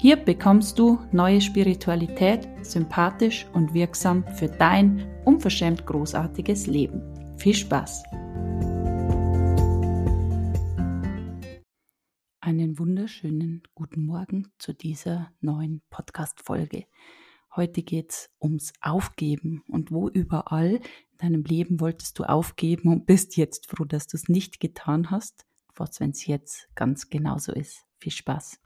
Hier bekommst du neue Spiritualität, sympathisch und wirksam für dein unverschämt großartiges Leben. Viel Spaß! Einen wunderschönen guten Morgen zu dieser neuen Podcast-Folge. Heute geht es ums Aufgeben und wo überall in deinem Leben wolltest du aufgeben und bist jetzt froh, dass du es nicht getan hast. Was, wenn es jetzt ganz genauso ist. Viel Spaß!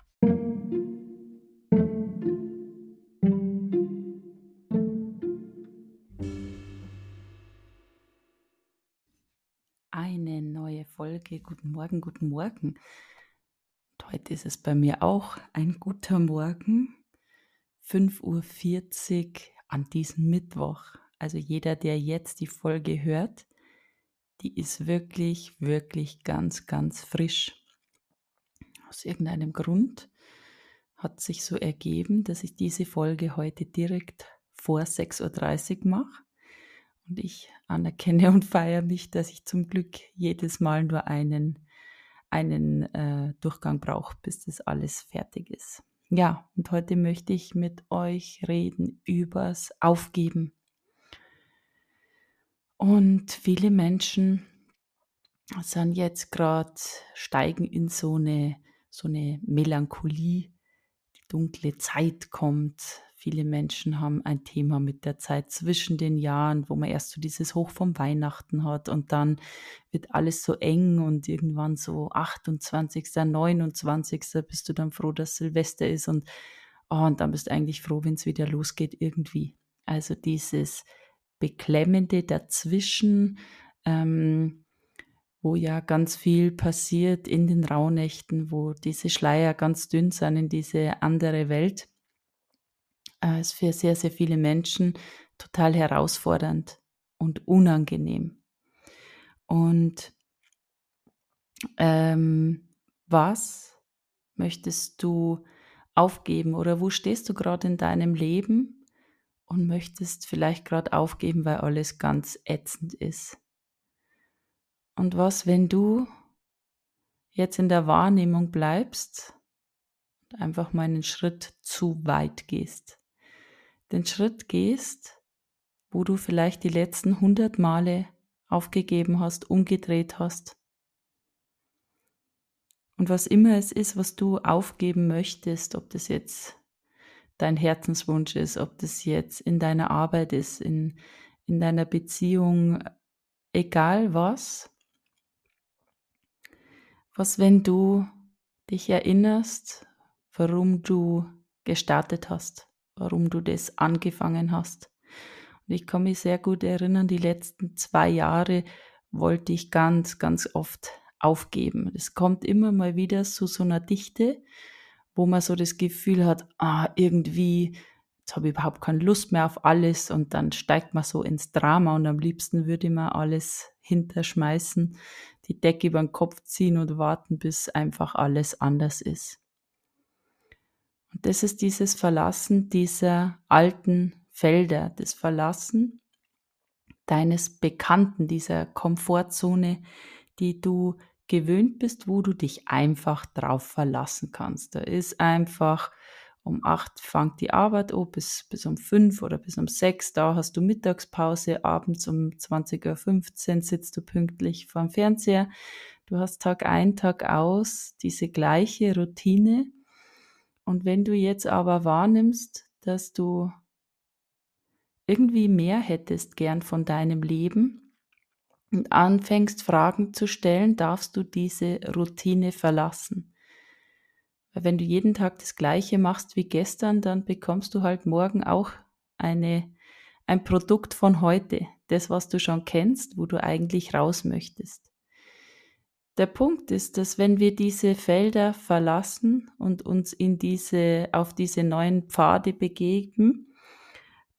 Folge. Guten Morgen, guten Morgen. Und heute ist es bei mir auch ein guter Morgen. 5.40 Uhr an diesem Mittwoch. Also jeder, der jetzt die Folge hört, die ist wirklich, wirklich ganz, ganz frisch. Aus irgendeinem Grund hat sich so ergeben, dass ich diese Folge heute direkt vor 6.30 Uhr mache. Und ich anerkenne und feiere mich, dass ich zum Glück jedes Mal nur einen, einen äh, Durchgang brauche, bis das alles fertig ist. Ja, und heute möchte ich mit euch reden übers Aufgeben. Und viele Menschen sind jetzt gerade, steigen in so eine, so eine Melancholie. Die dunkle Zeit kommt, Viele Menschen haben ein Thema mit der Zeit zwischen den Jahren, wo man erst so dieses Hoch vom Weihnachten hat und dann wird alles so eng und irgendwann so 28., 29. bist du dann froh, dass Silvester ist und, oh, und dann bist du eigentlich froh, wenn es wieder losgeht irgendwie. Also dieses Beklemmende dazwischen, ähm, wo ja ganz viel passiert in den Rauhnächten, wo diese Schleier ganz dünn sind in diese andere Welt äh, ist für sehr, sehr viele Menschen total herausfordernd und unangenehm. Und ähm, was möchtest du aufgeben oder wo stehst du gerade in deinem Leben und möchtest vielleicht gerade aufgeben, weil alles ganz ätzend ist? Und was, wenn du jetzt in der Wahrnehmung bleibst und einfach mal einen Schritt zu weit gehst? Den Schritt gehst, wo du vielleicht die letzten hundert Male aufgegeben hast, umgedreht hast. Und was immer es ist, was du aufgeben möchtest, ob das jetzt dein Herzenswunsch ist, ob das jetzt in deiner Arbeit ist, in, in deiner Beziehung, egal was, was wenn du dich erinnerst, warum du gestartet hast warum du das angefangen hast. Und ich kann mich sehr gut erinnern, die letzten zwei Jahre wollte ich ganz, ganz oft aufgeben. Es kommt immer mal wieder zu so einer Dichte, wo man so das Gefühl hat, ah, irgendwie, jetzt habe ich überhaupt keine Lust mehr auf alles und dann steigt man so ins Drama und am liebsten würde man alles hinterschmeißen, die Decke über den Kopf ziehen und warten, bis einfach alles anders ist. Und das ist dieses Verlassen dieser alten Felder, das Verlassen deines Bekannten, dieser Komfortzone, die du gewöhnt bist, wo du dich einfach drauf verlassen kannst. Da ist einfach um acht fängt die Arbeit an, bis, bis um fünf oder bis um sechs, da hast du Mittagspause, abends um 20.15 Uhr sitzt du pünktlich vorm Fernseher. Du hast Tag ein, Tag aus diese gleiche Routine und wenn du jetzt aber wahrnimmst, dass du irgendwie mehr hättest gern von deinem Leben und anfängst Fragen zu stellen, darfst du diese Routine verlassen. Weil wenn du jeden Tag das gleiche machst wie gestern, dann bekommst du halt morgen auch eine, ein Produkt von heute, das, was du schon kennst, wo du eigentlich raus möchtest. Der Punkt ist, dass wenn wir diese Felder verlassen und uns in diese, auf diese neuen Pfade begeben,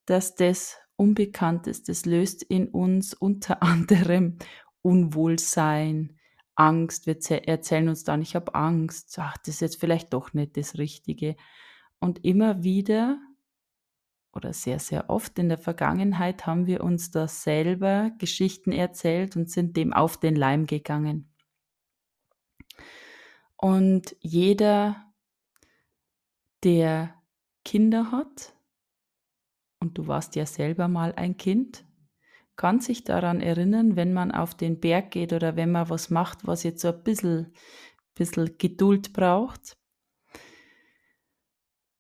dass das unbekannt ist. Das löst in uns unter anderem Unwohlsein, Angst. Wir erzählen uns dann, ich habe Angst. Ach, das ist jetzt vielleicht doch nicht das Richtige. Und immer wieder oder sehr, sehr oft in der Vergangenheit haben wir uns da selber Geschichten erzählt und sind dem auf den Leim gegangen. Und jeder, der Kinder hat, und du warst ja selber mal ein Kind, kann sich daran erinnern, wenn man auf den Berg geht oder wenn man was macht, was jetzt so ein bisschen, bisschen Geduld braucht,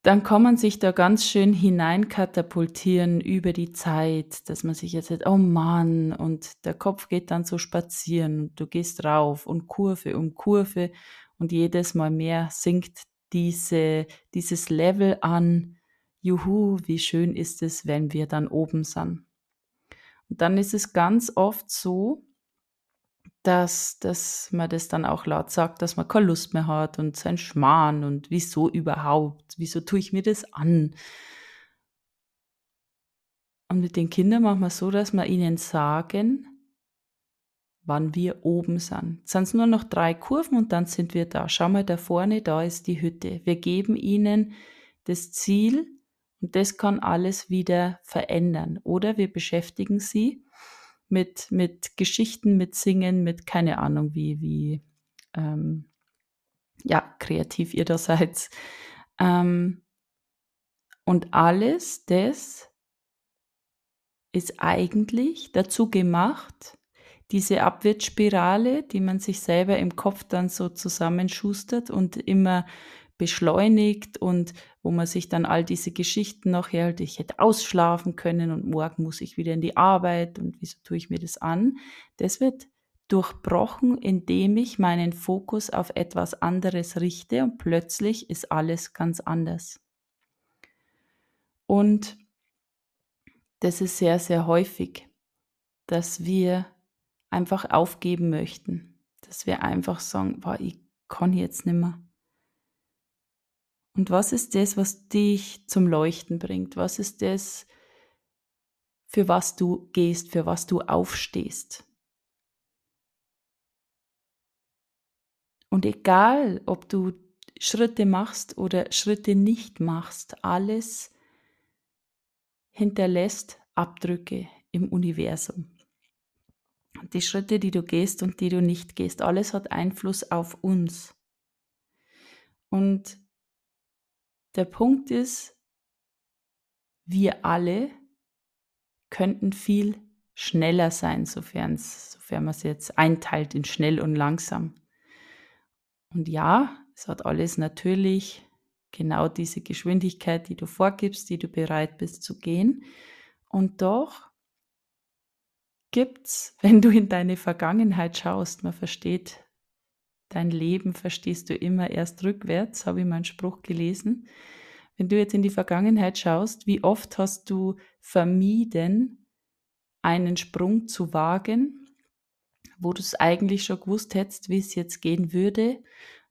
dann kann man sich da ganz schön hineinkatapultieren über die Zeit, dass man sich jetzt sagt, oh Mann, und der Kopf geht dann so spazieren und du gehst rauf und Kurve um Kurve und jedes Mal mehr sinkt diese, dieses Level an, juhu, wie schön ist es, wenn wir dann oben sind. Und dann ist es ganz oft so, dass, dass man das dann auch laut sagt, dass man keine Lust mehr hat und sein Schmarrn und wieso überhaupt, wieso tue ich mir das an? Und mit den Kindern machen wir so, dass wir ihnen sagen, wann wir oben sind. Es sind nur noch drei Kurven und dann sind wir da. Schau mal da vorne, da ist die Hütte. Wir geben ihnen das Ziel, und das kann alles wieder verändern. Oder wir beschäftigen sie mit, mit Geschichten, mit Singen, mit keine Ahnung, wie, wie ähm, ja, kreativ ihr da seid. Ähm, und alles das ist eigentlich dazu gemacht, diese Abwärtsspirale, die man sich selber im Kopf dann so zusammenschustert und immer beschleunigt und wo man sich dann all diese Geschichten noch hält, ich hätte ausschlafen können und morgen muss ich wieder in die Arbeit und wieso tue ich mir das an? Das wird durchbrochen, indem ich meinen Fokus auf etwas anderes richte und plötzlich ist alles ganz anders. Und das ist sehr, sehr häufig, dass wir einfach aufgeben möchten, dass wir einfach sagen, boah, ich kann jetzt nicht mehr. Und was ist das, was dich zum Leuchten bringt? Was ist das, für was du gehst, für was du aufstehst? Und egal, ob du Schritte machst oder Schritte nicht machst, alles hinterlässt Abdrücke im Universum. Die Schritte, die du gehst und die du nicht gehst, alles hat Einfluss auf uns. Und der Punkt ist, wir alle könnten viel schneller sein, sofern, sofern man es jetzt einteilt in schnell und langsam. Und ja, es hat alles natürlich genau diese Geschwindigkeit, die du vorgibst, die du bereit bist zu gehen. Und doch gibt's, wenn du in deine Vergangenheit schaust, man versteht dein Leben verstehst du immer erst rückwärts, habe ich meinen Spruch gelesen. Wenn du jetzt in die Vergangenheit schaust, wie oft hast du vermieden, einen Sprung zu wagen, wo du es eigentlich schon gewusst hättest, wie es jetzt gehen würde.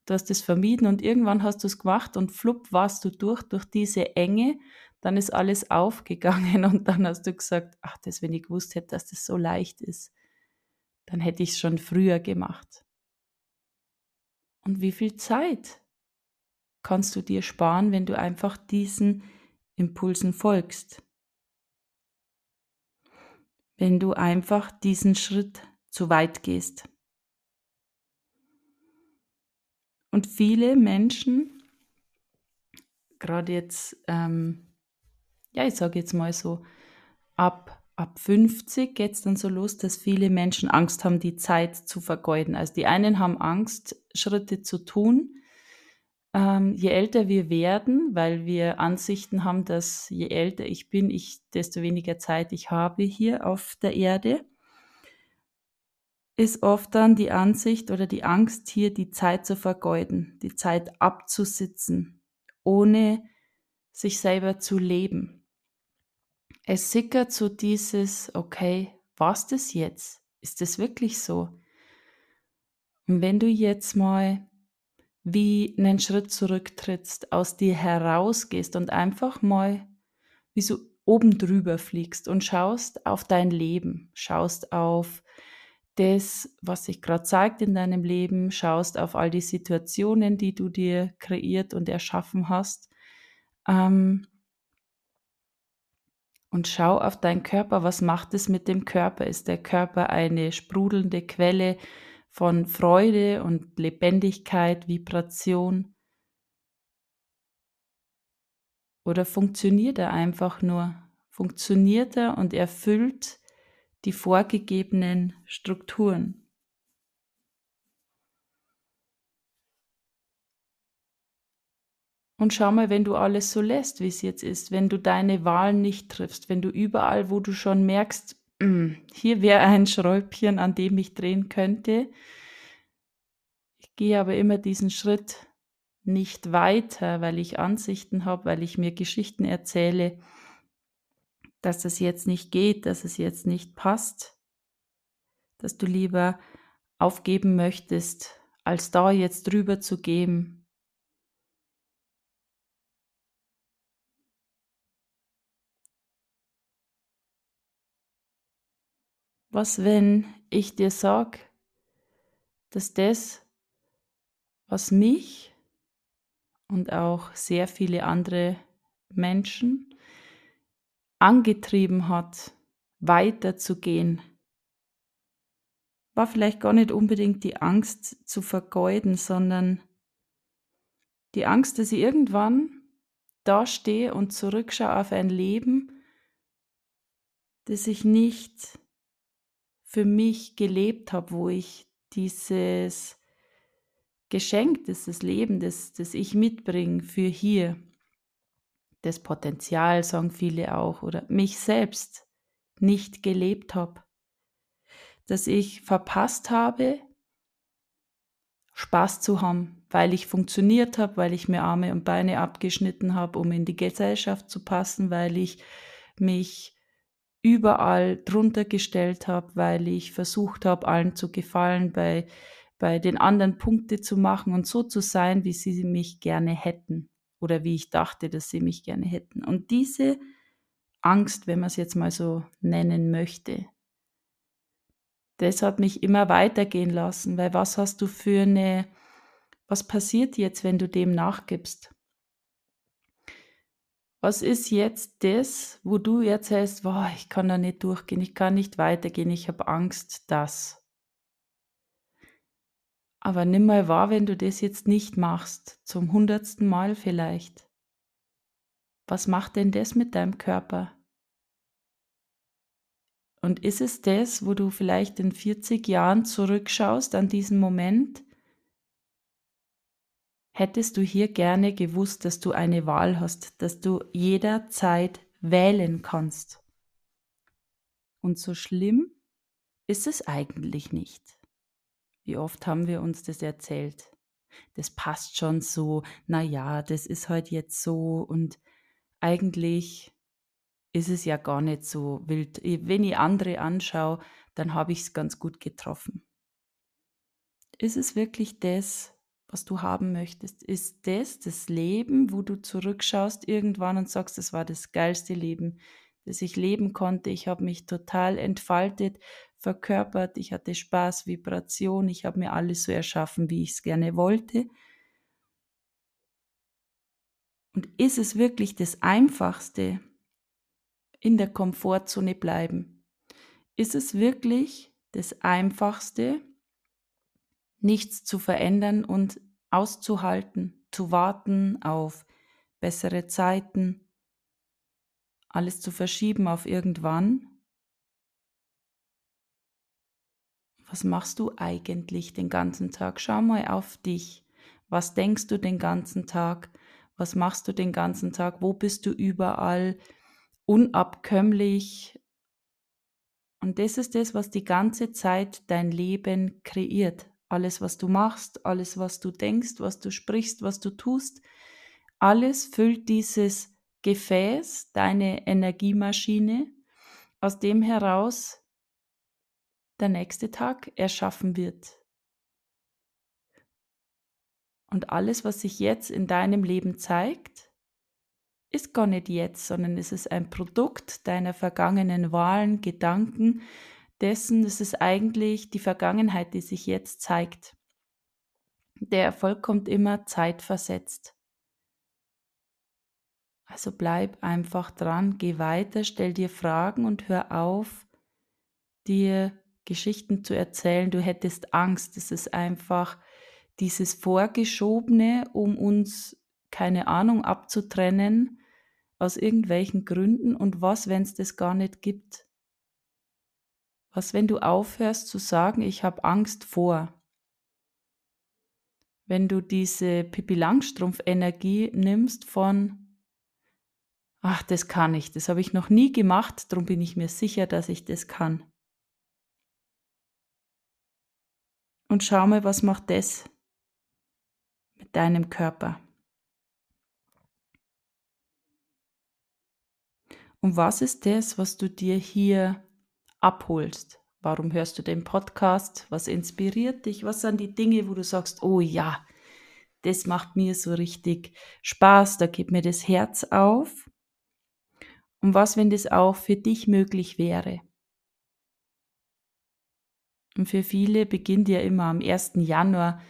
Du hast es vermieden und irgendwann hast du es gemacht und flupp warst du durch, durch diese Enge. Dann ist alles aufgegangen und dann hast du gesagt, ach, das, wenn ich gewusst hätte, dass das so leicht ist, dann hätte ich es schon früher gemacht. Und wie viel Zeit kannst du dir sparen, wenn du einfach diesen Impulsen folgst? Wenn du einfach diesen Schritt zu weit gehst. Und viele Menschen, gerade jetzt, ähm, ja, ich sage jetzt mal so, ab ab 50 geht es dann so los, dass viele Menschen Angst haben, die Zeit zu vergeuden. Also die einen haben Angst, Schritte zu tun. Ähm, je älter wir werden, weil wir Ansichten haben, dass je älter ich bin, ich, desto weniger Zeit ich habe hier auf der Erde, ist oft dann die Ansicht oder die Angst hier, die Zeit zu vergeuden, die Zeit abzusitzen, ohne sich selber zu leben es sickert so dieses, okay, was das jetzt? Ist das wirklich so? Und wenn du jetzt mal wie einen Schritt zurücktrittst, aus dir herausgehst und einfach mal wie so oben drüber fliegst und schaust auf dein Leben, schaust auf das, was sich gerade zeigt in deinem Leben, schaust auf all die Situationen, die du dir kreiert und erschaffen hast. Ähm, und schau auf deinen Körper, was macht es mit dem Körper? Ist der Körper eine sprudelnde Quelle von Freude und Lebendigkeit, Vibration? Oder funktioniert er einfach nur? Funktioniert er und erfüllt die vorgegebenen Strukturen? Und schau mal, wenn du alles so lässt, wie es jetzt ist, wenn du deine Wahlen nicht triffst, wenn du überall, wo du schon merkst, mm, hier wäre ein Schräubchen, an dem ich drehen könnte, ich gehe aber immer diesen Schritt nicht weiter, weil ich Ansichten habe, weil ich mir Geschichten erzähle, dass es jetzt nicht geht, dass es jetzt nicht passt, dass du lieber aufgeben möchtest, als da jetzt drüber zu gehen, Was, wenn ich dir sag, dass das, was mich und auch sehr viele andere Menschen angetrieben hat, weiterzugehen, war vielleicht gar nicht unbedingt die Angst zu vergeuden, sondern die Angst, dass ich irgendwann dastehe und zurückschaue auf ein Leben, das ich nicht für mich gelebt habe, wo ich dieses Geschenk, dieses Leben, das, das ich mitbringe für hier, das Potenzial, sagen viele auch, oder mich selbst nicht gelebt habe. Dass ich verpasst habe, Spaß zu haben, weil ich funktioniert habe, weil ich mir Arme und Beine abgeschnitten habe, um in die Gesellschaft zu passen, weil ich mich überall drunter gestellt habe, weil ich versucht habe, allen zu gefallen, bei, bei den anderen Punkte zu machen und so zu sein, wie sie mich gerne hätten oder wie ich dachte, dass sie mich gerne hätten. Und diese Angst, wenn man es jetzt mal so nennen möchte, das hat mich immer weitergehen lassen, weil was hast du für eine, was passiert jetzt, wenn du dem nachgibst? Was ist jetzt das, wo du erzählst, boah, ich kann da nicht durchgehen, ich kann nicht weitergehen, ich habe Angst, dass. Aber nimm mal wahr, wenn du das jetzt nicht machst, zum hundertsten Mal vielleicht. Was macht denn das mit deinem Körper? Und ist es das, wo du vielleicht in 40 Jahren zurückschaust an diesen Moment hättest du hier gerne gewusst, dass du eine Wahl hast, dass du jederzeit wählen kannst. Und so schlimm ist es eigentlich nicht. Wie oft haben wir uns das erzählt? Das passt schon so, na ja, das ist halt jetzt so und eigentlich ist es ja gar nicht so wild. Wenn ich andere anschaue, dann habe ich es ganz gut getroffen. Ist es wirklich das, was du haben möchtest? Ist das das Leben, wo du zurückschaust irgendwann und sagst, das war das geilste Leben, das ich leben konnte. Ich habe mich total entfaltet, verkörpert, ich hatte Spaß, Vibration, ich habe mir alles so erschaffen, wie ich es gerne wollte. Und ist es wirklich das Einfachste, in der Komfortzone bleiben? Ist es wirklich das Einfachste, nichts zu verändern und auszuhalten, zu warten auf bessere Zeiten, alles zu verschieben auf irgendwann. Was machst du eigentlich den ganzen Tag? Schau mal auf dich. Was denkst du den ganzen Tag? Was machst du den ganzen Tag? Wo bist du überall unabkömmlich? Und das ist das, was die ganze Zeit dein Leben kreiert. Alles, was du machst, alles, was du denkst, was du sprichst, was du tust, alles füllt dieses Gefäß, deine Energiemaschine, aus dem heraus der nächste Tag erschaffen wird. Und alles, was sich jetzt in deinem Leben zeigt, ist gar nicht jetzt, sondern es ist ein Produkt deiner vergangenen Wahlen, Gedanken, dessen, es ist eigentlich die Vergangenheit, die sich jetzt zeigt. Der Erfolg kommt immer zeitversetzt. Also bleib einfach dran, geh weiter, stell dir Fragen und hör auf, dir Geschichten zu erzählen, du hättest Angst. Es ist einfach dieses Vorgeschobene, um uns, keine Ahnung, abzutrennen aus irgendwelchen Gründen. Und was, wenn es das gar nicht gibt? Was, wenn du aufhörst zu sagen, ich habe Angst vor? Wenn du diese Pippi Langstrumpf-Energie nimmst von, ach, das kann ich, das habe ich noch nie gemacht, darum bin ich mir sicher, dass ich das kann. Und schau mal, was macht das mit deinem Körper. Und was ist das, was du dir hier abholst? Warum hörst du den Podcast? Was inspiriert dich? Was sind die Dinge, wo du sagst, oh ja, das macht mir so richtig Spaß, da geht mir das Herz auf? Und was, wenn das auch für dich möglich wäre? Und für viele beginnt ja immer am 1. Januar,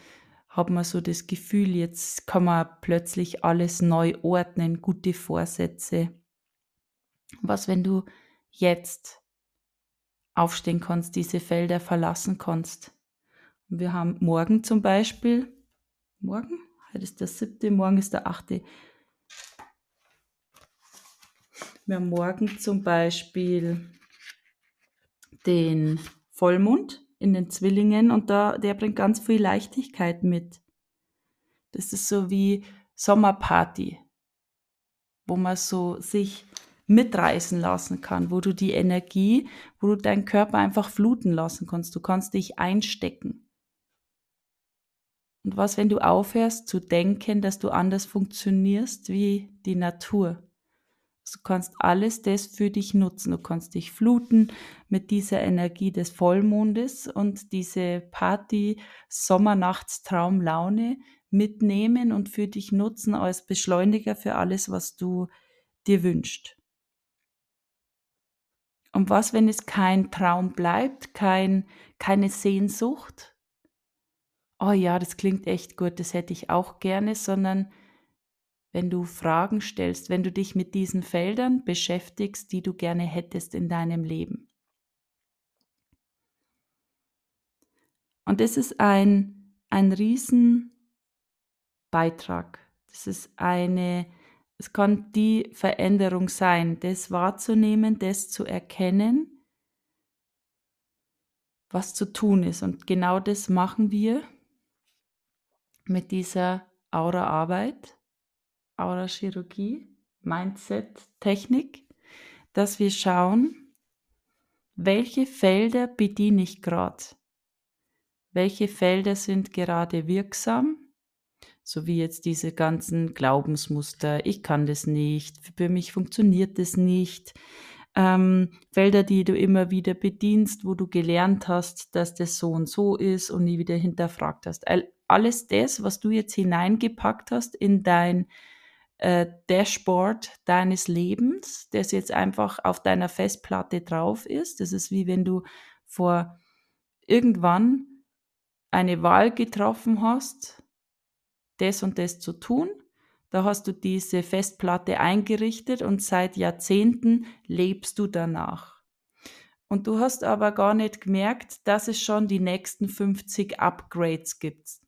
hat man so das Gefühl, jetzt kann man plötzlich alles neu ordnen, gute Vorsätze. Was, wenn du jetzt aufstehen kannst, diese Felder verlassen kannst? Wir haben morgen zum Beispiel, morgen? Heute ist der siebte, morgen ist der achte. Wir haben morgen zum Beispiel den Vollmond in den Zwillingen und da, der bringt ganz viel Leichtigkeit mit. Das ist so wie Sommerparty, wo man so sich mitreißen lassen kann, wo du die Energie, wo du deinen Körper einfach fluten lassen kannst. Du kannst dich einstecken. Und was, wenn du aufhörst zu denken, dass du anders funktionierst wie die Natur? Du kannst alles das für dich nutzen. Du kannst dich fluten mit dieser Energie des Vollmondes und diese Party Sommernachtstraumlaune mitnehmen und für dich nutzen als Beschleuniger für alles, was du dir wünschst. Und was, wenn es kein Traum bleibt, kein, keine Sehnsucht? Oh ja, das klingt echt gut, das hätte ich auch gerne, sondern wenn du Fragen stellst, wenn du dich mit diesen Feldern beschäftigst, die du gerne hättest in deinem Leben. Und das ist ein, ein Riesenbeitrag. Das ist eine, es kann die Veränderung sein, das wahrzunehmen, das zu erkennen, was zu tun ist. Und genau das machen wir mit dieser Aura-Arbeit. Aura-Chirurgie, Mindset-Technik, dass wir schauen, welche Felder bediene ich gerade? Welche Felder sind gerade wirksam? So wie jetzt diese ganzen Glaubensmuster, ich kann das nicht, für mich funktioniert das nicht. Ähm, Felder, die du immer wieder bedienst, wo du gelernt hast, dass das so und so ist und nie wieder hinterfragt hast. Alles das, was du jetzt hineingepackt hast in dein äh, Dashboard deines Lebens, das jetzt einfach auf deiner Festplatte drauf ist. Das ist wie wenn du vor irgendwann eine Wahl getroffen hast, das und das zu tun. Da hast du diese Festplatte eingerichtet und seit Jahrzehnten lebst du danach. Und du hast aber gar nicht gemerkt, dass es schon die nächsten 50 Upgrades gibt.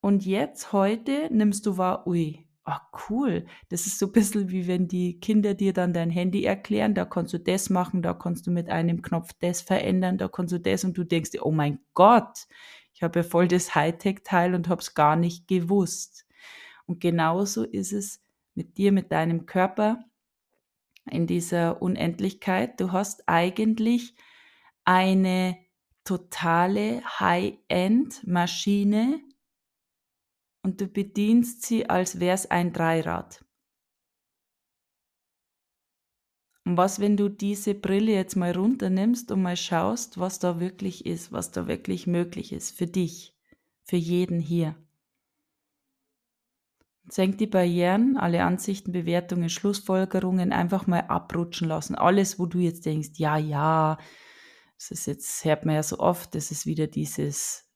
Und jetzt, heute, nimmst du wahr, ui, ah, cool. Das ist so ein bisschen wie wenn die Kinder dir dann dein Handy erklären, da kannst du das machen, da kannst du mit einem Knopf das verändern, da kannst du das und du denkst dir, oh mein Gott, ich habe ja voll das Hightech-Teil und habe es gar nicht gewusst. Und genauso ist es mit dir, mit deinem Körper in dieser Unendlichkeit. Du hast eigentlich eine totale High-End-Maschine, und du bedienst sie, als wäre es ein Dreirad. Und was, wenn du diese Brille jetzt mal runternimmst und mal schaust, was da wirklich ist, was da wirklich möglich ist für dich, für jeden hier. Senk die Barrieren, alle Ansichten, Bewertungen, Schlussfolgerungen einfach mal abrutschen lassen. Alles, wo du jetzt denkst, ja, ja, das ist jetzt, hört man ja so oft, das ist wieder dieses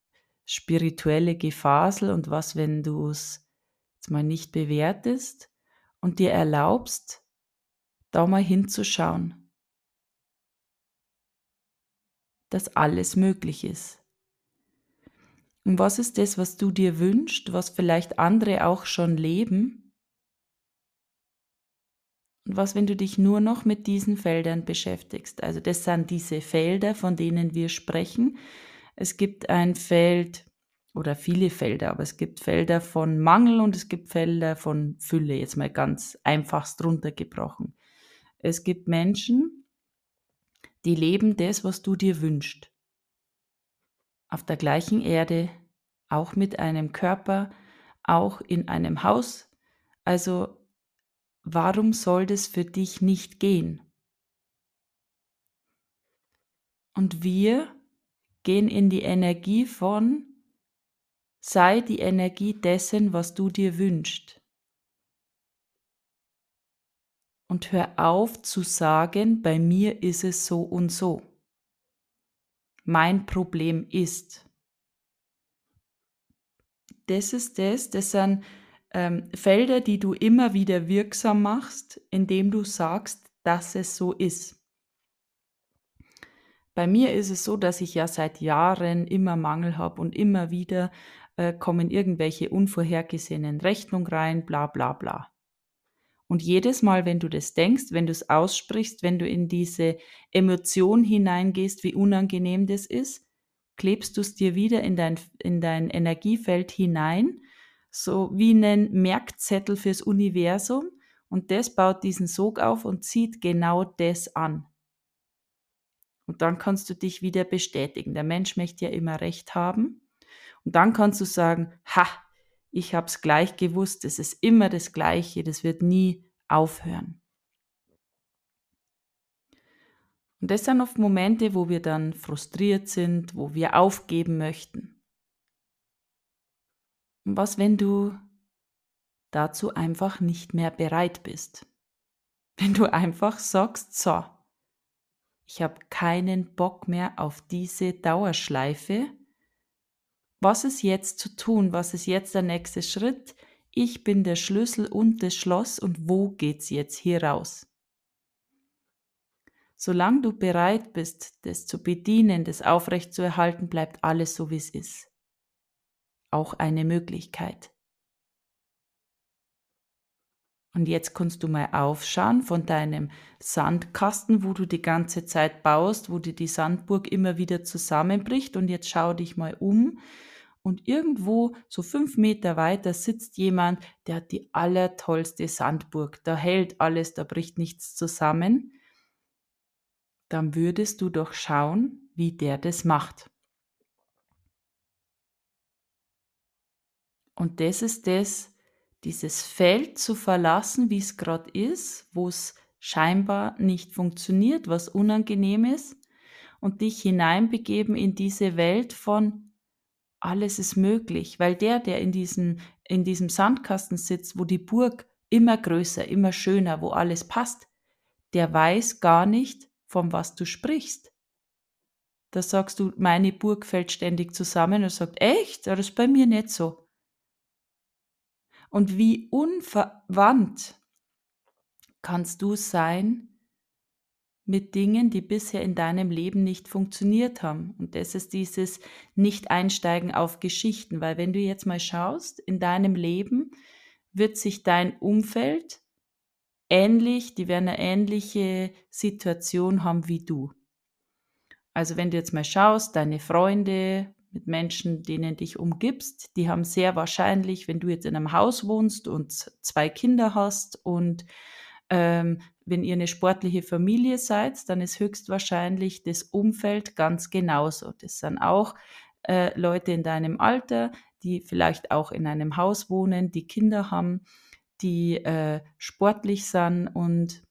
spirituelle Gefasel und was, wenn du es jetzt mal nicht bewertest und dir erlaubst, da mal hinzuschauen, dass alles möglich ist. Und was ist das, was du dir wünschst, was vielleicht andere auch schon leben? Und was, wenn du dich nur noch mit diesen Feldern beschäftigst? Also das sind diese Felder, von denen wir sprechen. Es gibt ein Feld oder viele Felder, aber es gibt Felder von Mangel und es gibt Felder von Fülle, jetzt mal ganz einfachst runtergebrochen. Es gibt Menschen, die leben das, was du dir wünschst auf der gleichen Erde, auch mit einem Körper, auch in einem Haus. Also warum soll das für dich nicht gehen? Und wir gehen in die Energie von, sei die Energie dessen, was du dir wünschst. Und hör auf zu sagen, bei mir ist es so und so mein Problem ist. Das ist das, das sind ähm, Felder, die du immer wieder wirksam machst, indem du sagst, dass es so ist. Bei mir ist es so, dass ich ja seit Jahren immer Mangel habe und immer wieder äh, kommen irgendwelche unvorhergesehenen Rechnungen rein, bla bla bla. Und jedes Mal, wenn du das denkst, wenn du es aussprichst, wenn du in diese Emotion hineingehst, wie unangenehm das ist, klebst du es dir wieder in dein, in dein Energiefeld hinein, so wie einen Merkzettel fürs Universum. Und das baut diesen Sog auf und zieht genau das an. Und dann kannst du dich wieder bestätigen. Der Mensch möchte ja immer recht haben. Und dann kannst du sagen, ha, ich habe es gleich gewusst, es ist immer das Gleiche, das wird nie aufhören. Und das sind oft Momente, wo wir dann frustriert sind, wo wir aufgeben möchten. Und was, wenn du dazu einfach nicht mehr bereit bist? Wenn du einfach sagst, so, ich habe keinen Bock mehr auf diese Dauerschleife, was ist jetzt zu tun? Was ist jetzt der nächste Schritt? Ich bin der Schlüssel und das Schloss und wo geht's jetzt hier raus? Solange du bereit bist, das zu bedienen, das aufrechtzuerhalten, bleibt alles so, wie es ist. Auch eine Möglichkeit. Und jetzt kannst du mal aufschauen von deinem Sandkasten, wo du die ganze Zeit baust, wo dir die Sandburg immer wieder zusammenbricht. Und jetzt schau dich mal um und irgendwo so fünf Meter weiter sitzt jemand, der hat die allertollste Sandburg, da hält alles, da bricht nichts zusammen, dann würdest du doch schauen, wie der das macht. Und das ist das, dieses Feld zu verlassen, wie es gerade ist, wo es scheinbar nicht funktioniert, was unangenehm ist, und dich hineinbegeben in diese Welt von alles ist möglich, weil der, der in diesem, in diesem Sandkasten sitzt, wo die Burg immer größer, immer schöner, wo alles passt, der weiß gar nicht, von was du sprichst. Da sagst du, meine Burg fällt ständig zusammen und sagt, echt? Das ist bei mir nicht so. Und wie unverwandt kannst du sein mit Dingen, die bisher in deinem Leben nicht funktioniert haben. Und das ist dieses Nicht-Einsteigen auf Geschichten, weil wenn du jetzt mal schaust, in deinem Leben wird sich dein Umfeld ähnlich, die werden eine ähnliche Situation haben wie du. Also wenn du jetzt mal schaust, deine Freunde mit Menschen, denen dich umgibst, die haben sehr wahrscheinlich, wenn du jetzt in einem Haus wohnst und zwei Kinder hast und ähm, wenn ihr eine sportliche Familie seid, dann ist höchstwahrscheinlich das Umfeld ganz genauso. Das sind auch äh, Leute in deinem Alter, die vielleicht auch in einem Haus wohnen, die Kinder haben, die äh, sportlich sind und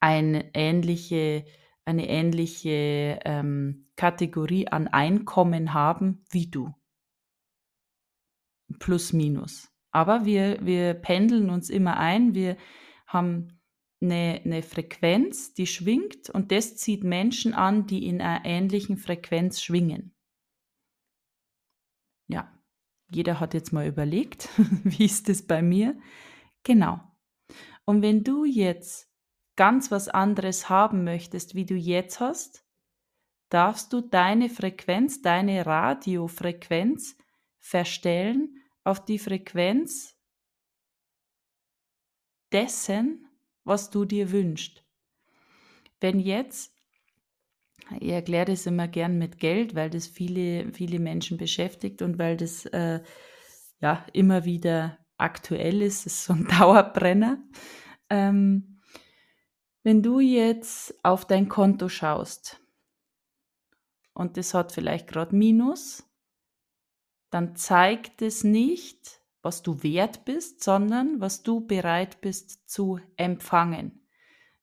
eine ähnliche, eine ähnliche ähm, Kategorie an Einkommen haben wie du. Plus, minus. Aber wir, wir pendeln uns immer ein, wir haben eine, eine Frequenz, die schwingt und das zieht Menschen an, die in einer ähnlichen Frequenz schwingen. Ja, jeder hat jetzt mal überlegt, wie ist das bei mir? Genau. Und wenn du jetzt ganz was anderes haben möchtest, wie du jetzt hast, darfst du deine Frequenz, deine Radiofrequenz verstellen auf die Frequenz dessen, was du dir wünschst. Wenn jetzt, ich erkläre das immer gern mit Geld, weil das viele, viele Menschen beschäftigt und weil das äh, ja immer wieder aktuell ist, das ist so ein Dauerbrenner. Ähm, wenn du jetzt auf dein Konto schaust und das hat vielleicht gerade Minus, dann zeigt es nicht, was du wert bist, sondern was du bereit bist zu empfangen.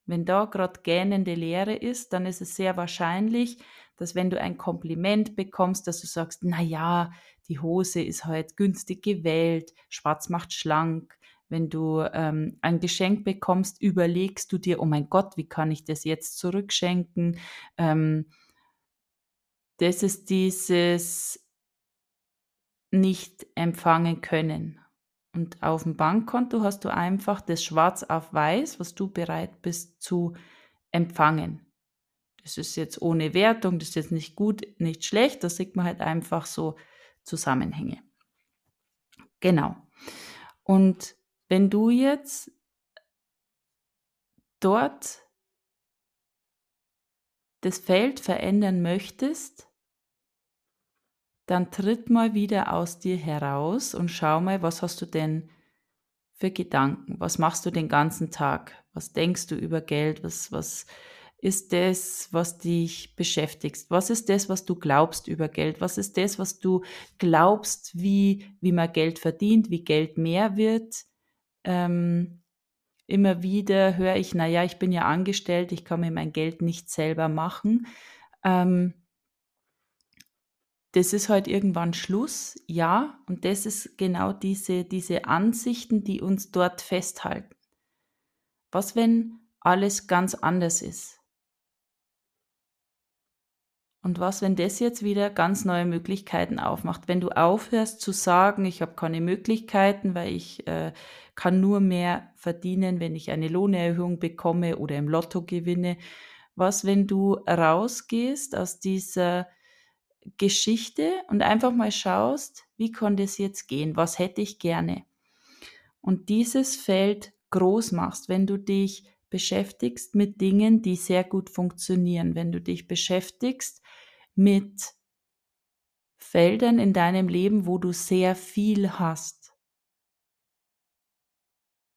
Wenn da gerade gähnende Leere ist, dann ist es sehr wahrscheinlich, dass wenn du ein Kompliment bekommst, dass du sagst, na ja, die Hose ist halt günstig gewählt, schwarz macht schlank. Wenn du ähm, ein Geschenk bekommst, überlegst du dir, oh mein Gott, wie kann ich das jetzt zurückschenken? Ähm, das ist dieses nicht empfangen können. Und auf dem Bankkonto hast du einfach das Schwarz auf Weiß, was du bereit bist zu empfangen. Das ist jetzt ohne Wertung, das ist jetzt nicht gut, nicht schlecht, da sieht man halt einfach so Zusammenhänge. Genau. Und wenn du jetzt dort das Feld verändern möchtest, dann tritt mal wieder aus dir heraus und schau mal, was hast du denn für Gedanken? Was machst du den ganzen Tag? Was denkst du über Geld? Was, was ist das, was dich beschäftigt? Was ist das, was du glaubst über Geld? Was ist das, was du glaubst, wie, wie man Geld verdient, wie Geld mehr wird? Ähm, immer wieder höre ich, naja, ich bin ja angestellt, ich kann mir mein Geld nicht selber machen. Ähm, das ist halt irgendwann Schluss, ja, und das ist genau diese, diese Ansichten, die uns dort festhalten. Was, wenn alles ganz anders ist? Und was, wenn das jetzt wieder ganz neue Möglichkeiten aufmacht? Wenn du aufhörst zu sagen, ich habe keine Möglichkeiten, weil ich äh, kann nur mehr verdienen, wenn ich eine Lohnerhöhung bekomme oder im Lotto gewinne. Was, wenn du rausgehst aus dieser Geschichte und einfach mal schaust, wie konnte es jetzt gehen, was hätte ich gerne. Und dieses Feld groß machst, wenn du dich beschäftigst mit Dingen, die sehr gut funktionieren, wenn du dich beschäftigst mit Feldern in deinem Leben, wo du sehr viel hast.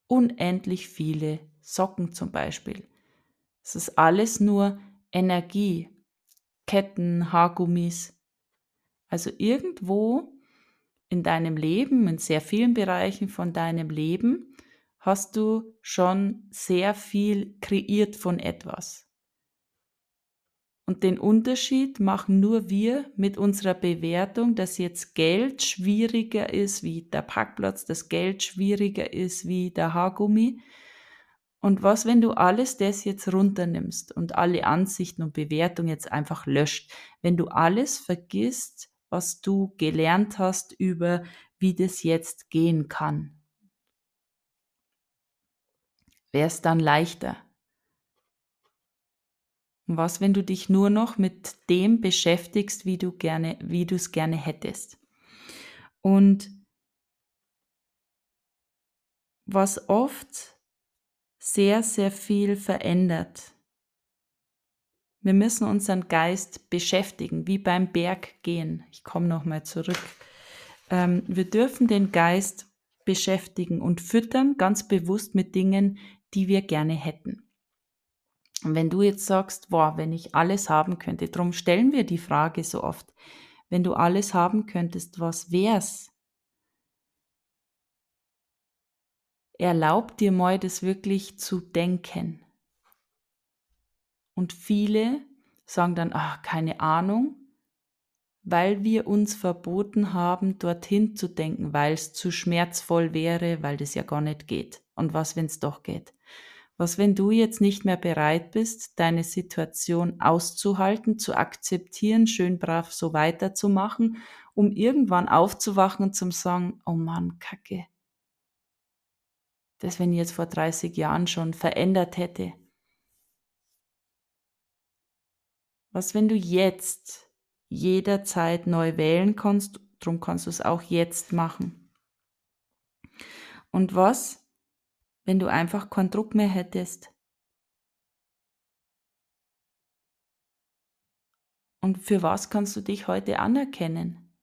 Unendlich viele Socken zum Beispiel. Es ist alles nur Energie, Ketten, Haargummis. Also irgendwo in deinem Leben, in sehr vielen Bereichen von deinem Leben, hast du schon sehr viel kreiert von etwas. Und den Unterschied machen nur wir mit unserer Bewertung, dass jetzt Geld schwieriger ist wie der Parkplatz, dass Geld schwieriger ist wie der Haargummi. Und was, wenn du alles das jetzt runternimmst und alle Ansichten und Bewertungen jetzt einfach löscht? Wenn du alles vergisst, was du gelernt hast über, wie das jetzt gehen kann. Wäre es dann leichter? Was, wenn du dich nur noch mit dem beschäftigst, wie du gerne, wie du es gerne hättest? Und was oft sehr, sehr viel verändert, wir müssen unseren Geist beschäftigen, wie beim Berggehen. Ich komme nochmal zurück. Ähm, wir dürfen den Geist beschäftigen und füttern ganz bewusst mit Dingen, die wir gerne hätten. Und wenn du jetzt sagst, boah, wenn ich alles haben könnte, darum stellen wir die Frage so oft, wenn du alles haben könntest, was wär's? Erlaub dir mal, das wirklich zu denken. Und viele sagen dann, ach, keine Ahnung. weil wir uns verboten haben, dorthin zu denken, weil es zu schmerzvoll wäre, weil das ja gar nicht geht. Und was, wenn es doch geht? Was, wenn du jetzt nicht mehr bereit bist, deine Situation auszuhalten, zu akzeptieren, schön brav so weiterzumachen, um irgendwann aufzuwachen und zu sagen, oh Mann, Kacke. Das, wenn ich jetzt vor 30 Jahren schon verändert hätte. Was, wenn du jetzt jederzeit neu wählen kannst, darum kannst du es auch jetzt machen. Und was, wenn du einfach keinen Druck mehr hättest. Und für was kannst du dich heute anerkennen?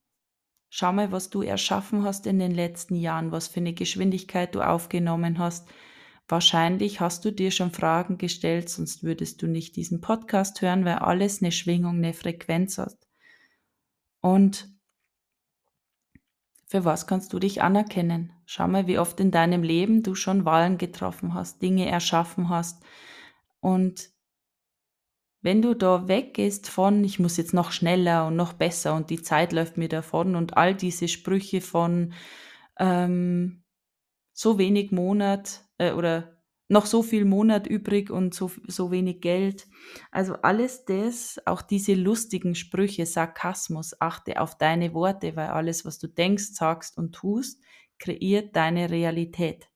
Schau mal, was du erschaffen hast in den letzten Jahren, was für eine Geschwindigkeit du aufgenommen hast. Wahrscheinlich hast du dir schon Fragen gestellt, sonst würdest du nicht diesen Podcast hören, weil alles eine Schwingung, eine Frequenz hat. Und für was kannst du dich anerkennen? Schau mal, wie oft in deinem Leben du schon Wahlen getroffen hast, Dinge erschaffen hast. Und wenn du da weggehst von, ich muss jetzt noch schneller und noch besser und die Zeit läuft mir davon und all diese Sprüche von ähm, so wenig Monat äh, oder noch so viel Monat übrig und so, so wenig Geld. Also alles das, auch diese lustigen Sprüche, Sarkasmus, achte auf deine Worte, weil alles, was du denkst, sagst und tust, kreiert deine Realität.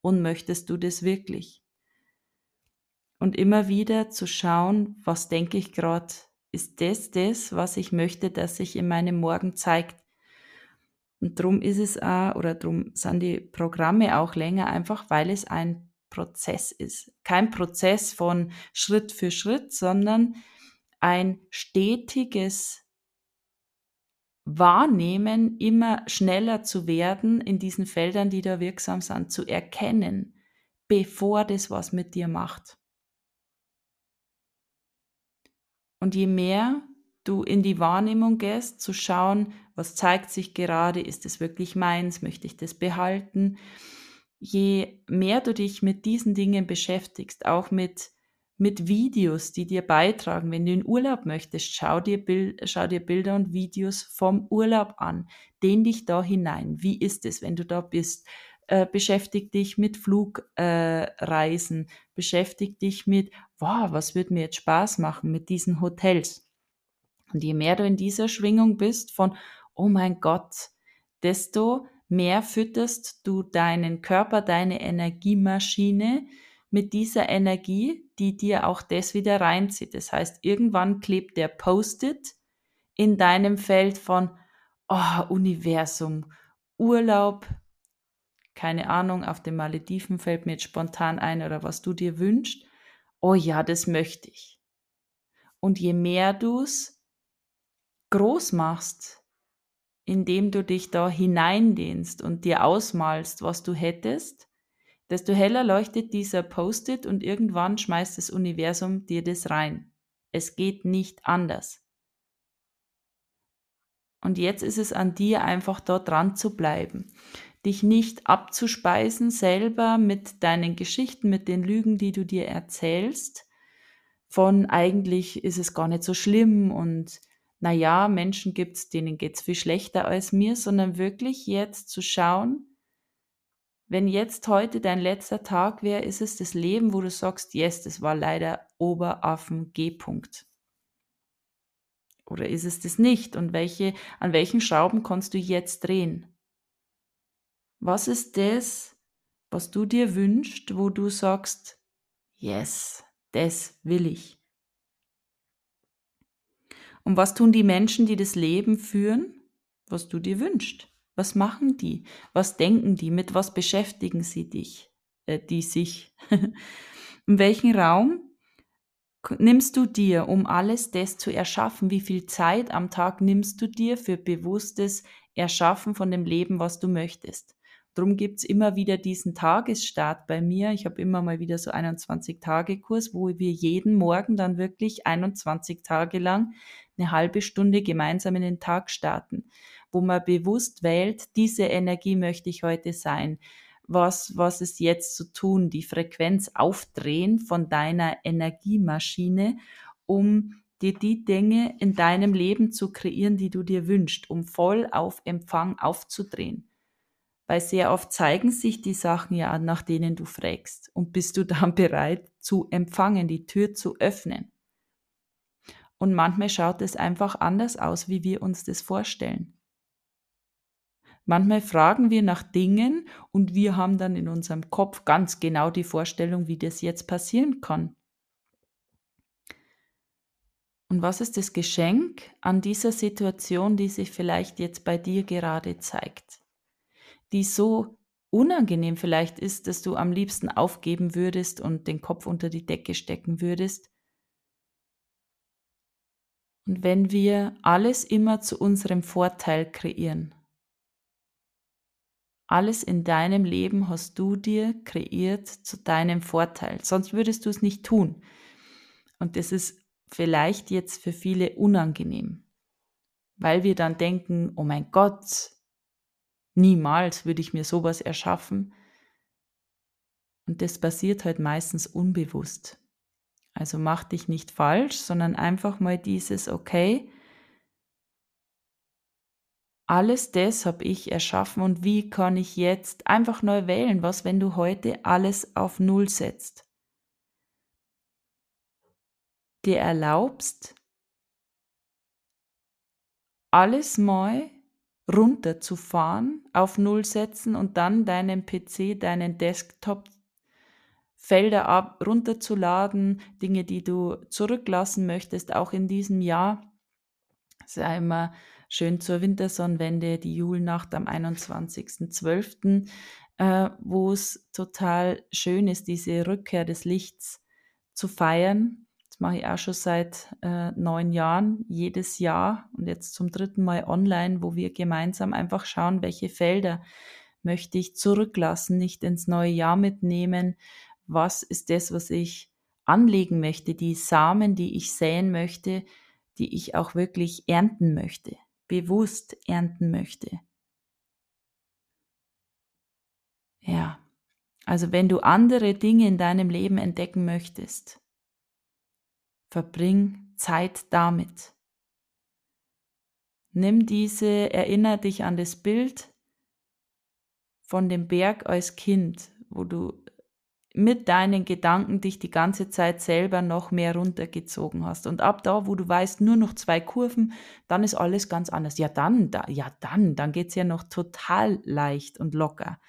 Und möchtest du das wirklich? Und immer wieder zu schauen, was denke ich gerade, ist das das, was ich möchte, dass sich in meinem Morgen zeigt? Und drum ist es auch, oder drum sind die Programme auch länger, einfach weil es ein Prozess ist. Kein Prozess von Schritt für Schritt, sondern ein stetiges Wahrnehmen, immer schneller zu werden in diesen Feldern, die da wirksam sind, zu erkennen, bevor das was mit dir macht. Und je mehr du in die Wahrnehmung gehst, zu schauen, was zeigt sich gerade, ist es wirklich meins, möchte ich das behalten, je mehr du dich mit diesen Dingen beschäftigst, auch mit, mit Videos, die dir beitragen, wenn du in Urlaub möchtest, schau dir, schau dir Bilder und Videos vom Urlaub an, dehn dich da hinein. Wie ist es, wenn du da bist? Äh, beschäftig dich mit Flugreisen, äh, beschäftig dich mit, wow, was wird mir jetzt Spaß machen mit diesen Hotels? Und je mehr du in dieser Schwingung bist von, oh mein Gott, desto mehr fütterst du deinen Körper, deine Energiemaschine mit dieser Energie, die dir auch das wieder reinzieht. Das heißt, irgendwann klebt der Post-it in deinem Feld von oh, Universum, Urlaub, keine Ahnung, auf den Malediven fällt mir jetzt spontan ein oder was du dir wünschst. Oh ja, das möchte ich. Und je mehr du es groß machst, indem du dich da hineindehnst und dir ausmalst, was du hättest, desto heller leuchtet dieser Post-it und irgendwann schmeißt das Universum dir das rein. Es geht nicht anders. Und jetzt ist es an dir einfach da dran zu bleiben, dich nicht abzuspeisen selber mit deinen Geschichten, mit den Lügen, die du dir erzählst, von eigentlich ist es gar nicht so schlimm und naja, Menschen gibt's, denen geht's viel schlechter als mir, sondern wirklich jetzt zu schauen, wenn jetzt heute dein letzter Tag wäre, ist es das Leben, wo du sagst, yes, das war leider Oberaffen G-Punkt. Oder ist es das nicht? Und welche, an welchen Schrauben kannst du jetzt drehen? Was ist das, was du dir wünschst, wo du sagst, yes, das will ich? Und was tun die Menschen, die das Leben führen? Was du dir wünschst. Was machen die? Was denken die? Mit was beschäftigen sie dich? Äh, die sich? In welchen Raum nimmst du dir, um alles das zu erschaffen? Wie viel Zeit am Tag nimmst du dir für bewusstes Erschaffen von dem Leben, was du möchtest? Darum gibt's immer wieder diesen Tagesstart bei mir. Ich habe immer mal wieder so 21-Tage-Kurs, wo wir jeden Morgen dann wirklich 21 Tage lang eine halbe Stunde gemeinsam in den Tag starten, wo man bewusst wählt, diese Energie möchte ich heute sein. Was, was ist jetzt zu tun? Die Frequenz aufdrehen von deiner Energiemaschine, um dir die Dinge in deinem Leben zu kreieren, die du dir wünschst, um voll auf Empfang aufzudrehen. Weil sehr oft zeigen sich die Sachen ja, nach denen du fragst. Und bist du dann bereit zu empfangen, die Tür zu öffnen? Und manchmal schaut es einfach anders aus, wie wir uns das vorstellen. Manchmal fragen wir nach Dingen und wir haben dann in unserem Kopf ganz genau die Vorstellung, wie das jetzt passieren kann. Und was ist das Geschenk an dieser Situation, die sich vielleicht jetzt bei dir gerade zeigt? Die so unangenehm vielleicht ist, dass du am liebsten aufgeben würdest und den Kopf unter die Decke stecken würdest. Und wenn wir alles immer zu unserem Vorteil kreieren, alles in deinem Leben hast du dir kreiert zu deinem Vorteil. Sonst würdest du es nicht tun. Und das ist vielleicht jetzt für viele unangenehm, weil wir dann denken, oh mein Gott, niemals würde ich mir sowas erschaffen. Und das passiert halt meistens unbewusst. Also mach dich nicht falsch, sondern einfach mal dieses, okay, alles das habe ich erschaffen und wie kann ich jetzt einfach neu wählen? Was, wenn du heute alles auf Null setzt? Dir erlaubst, alles mal runterzufahren, auf Null setzen und dann deinen PC, deinen Desktop Felder ab, runterzuladen, Dinge, die du zurücklassen möchtest, auch in diesem Jahr. Sei immer schön zur Wintersonnenwende, die Julnacht am 21.12., äh, wo es total schön ist, diese Rückkehr des Lichts zu feiern. Das mache ich auch schon seit äh, neun Jahren, jedes Jahr und jetzt zum dritten Mal online, wo wir gemeinsam einfach schauen, welche Felder möchte ich zurücklassen, nicht ins neue Jahr mitnehmen. Was ist das, was ich anlegen möchte, die Samen, die ich säen möchte, die ich auch wirklich ernten möchte bewusst ernten möchte. Ja, also wenn du andere Dinge in deinem Leben entdecken möchtest, verbring Zeit damit. Nimm diese, erinnere dich an das Bild von dem Berg als Kind, wo du mit deinen Gedanken dich die ganze Zeit selber noch mehr runtergezogen hast. Und ab da, wo du weißt, nur noch zwei Kurven, dann ist alles ganz anders. Ja, dann, da, ja, dann, dann geht's ja noch total leicht und locker.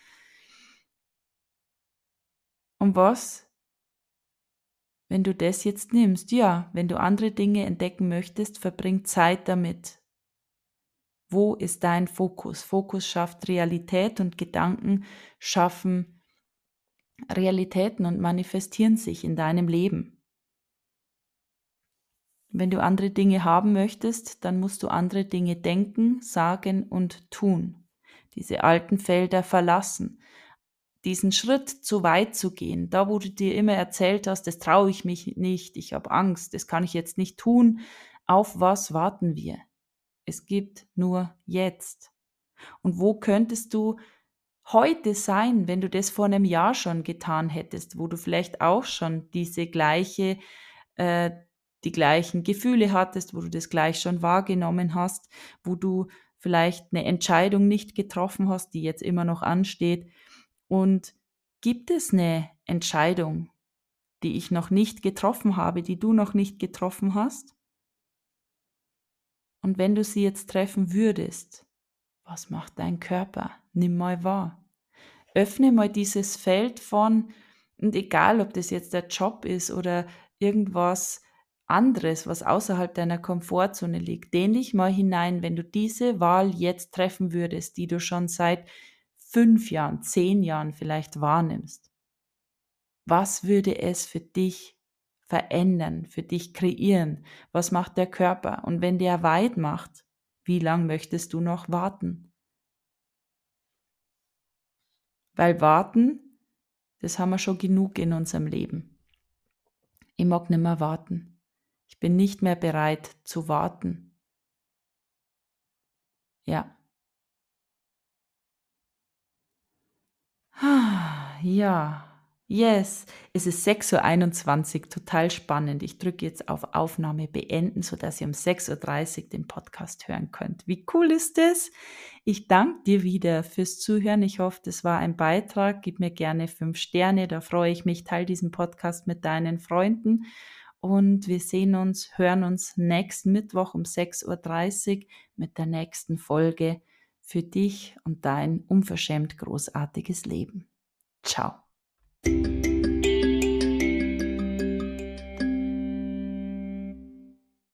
Und was, wenn du das jetzt nimmst? Ja, wenn du andere Dinge entdecken möchtest, verbring Zeit damit. Wo ist dein Fokus? Fokus schafft Realität und Gedanken schaffen Realitäten und manifestieren sich in deinem Leben. Wenn du andere Dinge haben möchtest, dann musst du andere Dinge denken, sagen und tun. Diese alten Felder verlassen. Diesen Schritt zu weit zu gehen, da wo du dir immer erzählt hast, das traue ich mich nicht, ich habe Angst, das kann ich jetzt nicht tun. Auf was warten wir? Es gibt nur jetzt. Und wo könntest du heute sein, wenn du das vor einem Jahr schon getan hättest, wo du vielleicht auch schon diese gleiche, äh, die gleichen Gefühle hattest, wo du das gleich schon wahrgenommen hast, wo du vielleicht eine Entscheidung nicht getroffen hast, die jetzt immer noch ansteht. Und gibt es eine Entscheidung, die ich noch nicht getroffen habe, die du noch nicht getroffen hast? Und wenn du sie jetzt treffen würdest, was macht dein Körper? Nimm mal wahr. Öffne mal dieses Feld von, und egal ob das jetzt der Job ist oder irgendwas anderes, was außerhalb deiner Komfortzone liegt, dehn dich mal hinein, wenn du diese Wahl jetzt treffen würdest, die du schon seit fünf Jahren, zehn Jahren vielleicht wahrnimmst. Was würde es für dich verändern, für dich kreieren? Was macht der Körper? Und wenn der weit macht, wie lang möchtest du noch warten? Weil warten, das haben wir schon genug in unserem Leben. Ich mag nicht mehr warten. Ich bin nicht mehr bereit zu warten. Ja. Ja, Yes, es ist 6.21 Uhr, total spannend. Ich drücke jetzt auf Aufnahme beenden, sodass ihr um 6.30 Uhr den Podcast hören könnt. Wie cool ist das? Ich danke dir wieder fürs Zuhören. Ich hoffe, das war ein Beitrag. Gib mir gerne fünf Sterne, da freue ich mich. Teil diesen Podcast mit deinen Freunden. Und wir sehen uns, hören uns nächsten Mittwoch um 6.30 Uhr mit der nächsten Folge für dich und dein unverschämt großartiges Leben. Ciao. thank you